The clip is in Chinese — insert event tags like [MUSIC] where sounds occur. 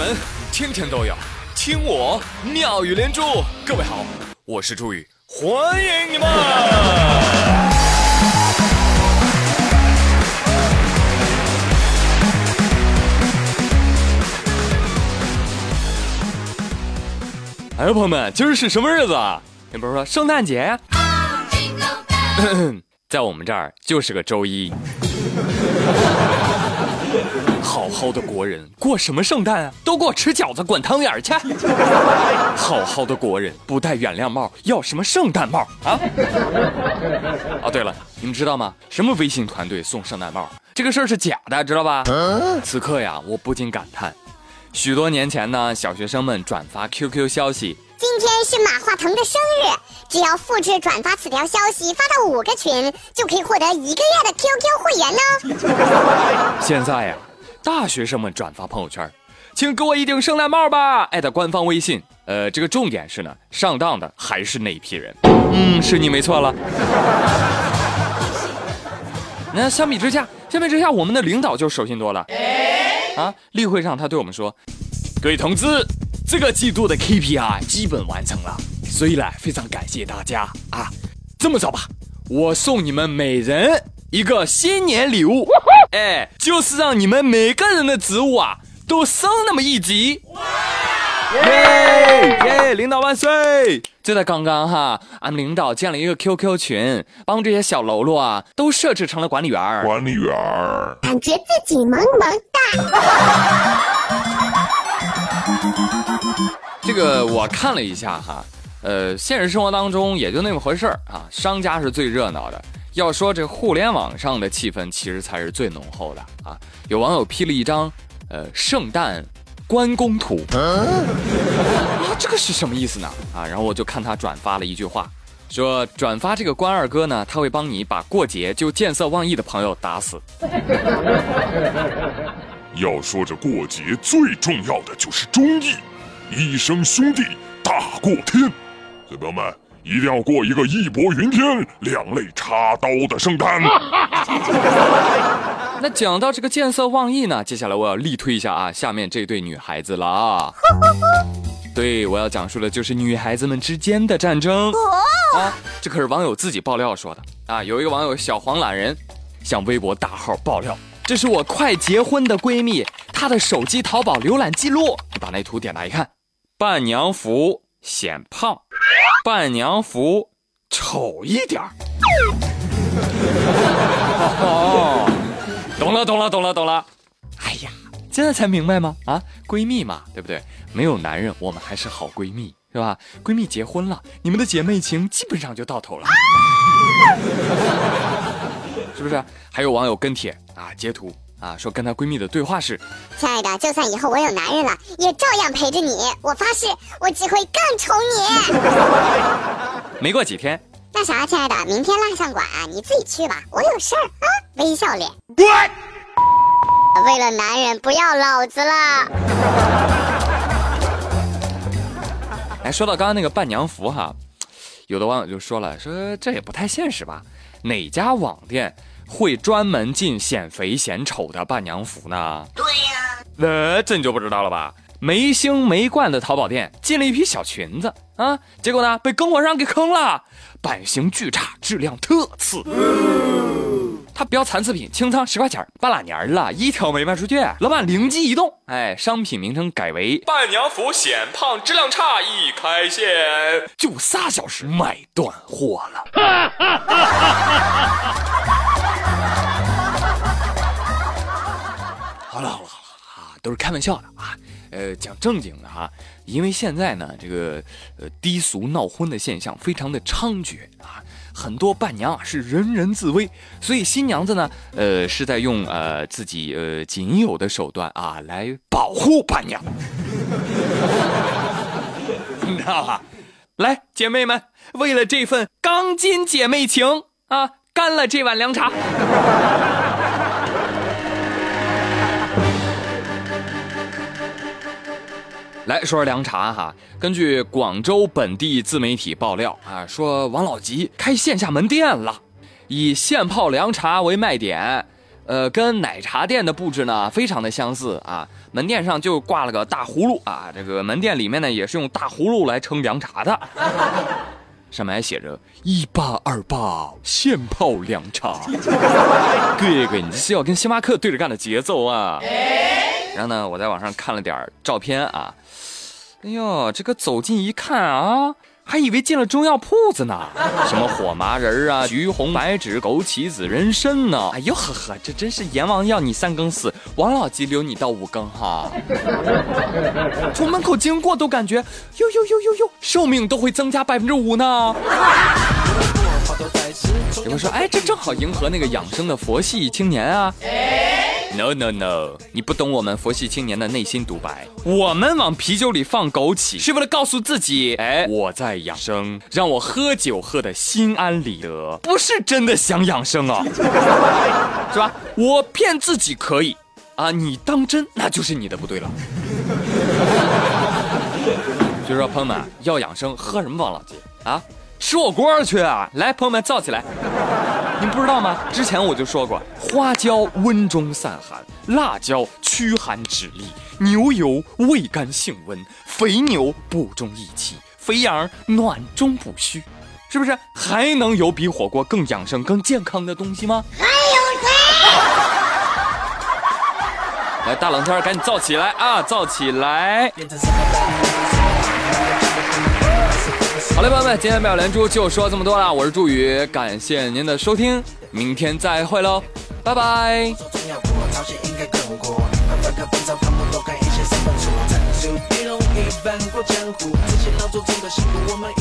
门天天都有听我妙语连珠。各位好，我是朱宇，欢迎你们！哎，朋友们，今儿是什么日子啊？你不是说圣诞节呀？在我们这儿就是个周一。好好的国人过什么圣诞啊？都给我吃饺子、滚汤圆去！[LAUGHS] 好好的国人不戴原谅帽，要什么圣诞帽啊？哦，对了，你们知道吗？什么微信团队送圣诞帽？这个事儿是假的，知道吧？此刻呀，我不禁感叹，许多年前呢，小学生们转发 QQ 消息。今天是马化腾的生日，只要复制转发此条消息发到五个群，就可以获得一个月的 QQ 会员呢。现在呀，大学生们转发朋友圈，请给我一顶圣诞帽吧，艾特官方微信。呃，这个重点是呢，上当的还是那一批人。嗯，是你没错了。[LAUGHS] 那相比之下，相比之下，我们的领导就守心多了。啊，例会上他对我们说：“各位同志。”这个季度的 KPI 基本完成了，所以呢，非常感谢大家啊！这么着吧，我送你们每人一个新年礼物，哎，就是让你们每个人的职务啊都升那么一级。耶耶！领导万岁！就在刚刚哈，俺们领导建了一个 QQ 群，帮这些小喽啰啊都设置成了管理员。管理员感觉自己萌萌哒。[LAUGHS] 这个我看了一下哈，呃，现实生活当中也就那么回事儿啊。商家是最热闹的，要说这互联网上的气氛其实才是最浓厚的啊。有网友 P 了一张呃圣诞关公图，啊，这个是什么意思呢？啊，然后我就看他转发了一句话，说转发这个关二哥呢，他会帮你把过节就见色忘义的朋友打死。[LAUGHS] 要说这过节最重要的就是忠义。一生兄弟大过天，小朋友们一定要过一个义薄云天、两肋插刀的圣诞。[LAUGHS] 那讲到这个见色忘义呢，接下来我要力推一下啊，下面这对女孩子了啊。[LAUGHS] 对，我要讲述的就是女孩子们之间的战争啊。这可是网友自己爆料说的啊。有一个网友小黄懒人向微博大号爆料，这是我快结婚的闺蜜她的手机淘宝浏览记录，你把那图点开一看。伴娘服显胖，伴娘服丑一点儿。哦，懂了，懂了，懂了，懂了。哎呀，现在才明白吗？啊，闺蜜嘛，对不对？没有男人，我们还是好闺蜜，是吧？闺蜜结婚了，你们的姐妹情基本上就到头了，是不是？还有网友跟帖啊，截图。啊，说跟她闺蜜的对话是：亲爱的，就算以后我有男人了，也照样陪着你。我发誓，我只会更宠你。[LAUGHS] 没过几天，那啥，亲爱的，明天蜡像馆啊你自己去吧，我有事儿啊。微笑脸。为了男人，不要老子了。[LAUGHS] 哎，说到刚刚那个伴娘服哈，有的网友就说了，说这也不太现实吧？哪家网店？会专门进显肥显丑的伴娘服呢？对呀，那这你就不知道了吧？没星没冠的淘宝店进了一批小裙子啊，结果呢被供货商给坑了，版型巨差，质量特次。他标残次品，清仓十块钱，半拉年了，一条没卖出去。老板灵机一动，哎，商品名称改为伴娘服显胖，质量差，一开线就仨小时卖断货了 [LAUGHS] 都是开玩笑的啊，呃，讲正经的哈，因为现在呢，这个呃低俗闹婚的现象非常的猖獗啊，很多伴娘啊是人人自危，所以新娘子呢，呃是在用呃自己呃仅有的手段啊来保护伴娘，[LAUGHS] 你知道吧？来，姐妹们，为了这份钢筋姐妹情啊，干了这碗凉茶。来说说凉茶哈，根据广州本地自媒体爆料啊，说王老吉开线下门店了，以现泡凉茶为卖点，呃，跟奶茶店的布置呢非常的相似啊。门店上就挂了个大葫芦啊，这个门店里面呢也是用大葫芦来盛凉茶的，[LAUGHS] 上面还写着一八二八现泡凉茶。[LAUGHS] 哥哥，你这是要跟星巴克对着干的节奏啊！然后呢，我在网上看了点照片啊，哎呦，这个走近一看啊。还以为进了中药铺子呢，什么火麻仁啊、橘红白芷、枸杞子、人参呢？哎呦呵呵，这真是阎王要你三更死，王老吉留你到五更哈。从门口经过都感觉，呦呦呦呦呦，寿命都会增加百分之五呢。有人说，哎，这正好迎合那个养生的佛系青年啊。哎 No no no，你不懂我们佛系青年的内心独白。我们往啤酒里放枸杞，是为了告诉自己，哎，我在养生，让我喝酒喝的心安理得，不是真的想养生啊，[LAUGHS] 是吧？我骗自己可以，啊，你当真那就是你的不对了。所 [LAUGHS] 以说，朋友们要养生，喝什么王老吉啊？吃火锅去啊！来，朋友们，造起来！您不知道吗？之前我就说过，花椒温中散寒，辣椒驱寒止痢，牛油味甘性温，肥牛补中益气，肥羊暖中补虚，是不是？还能有比火锅更养生、更健康的东西吗？还有谁？来，大冷天赶紧造起来啊！造起来！好嘞，朋友们，今天妙连珠就说这么多了。我是朱宇，感谢您的收听，明天再会喽，拜拜。一般过江湖，这些老祖宗的辛苦，我们。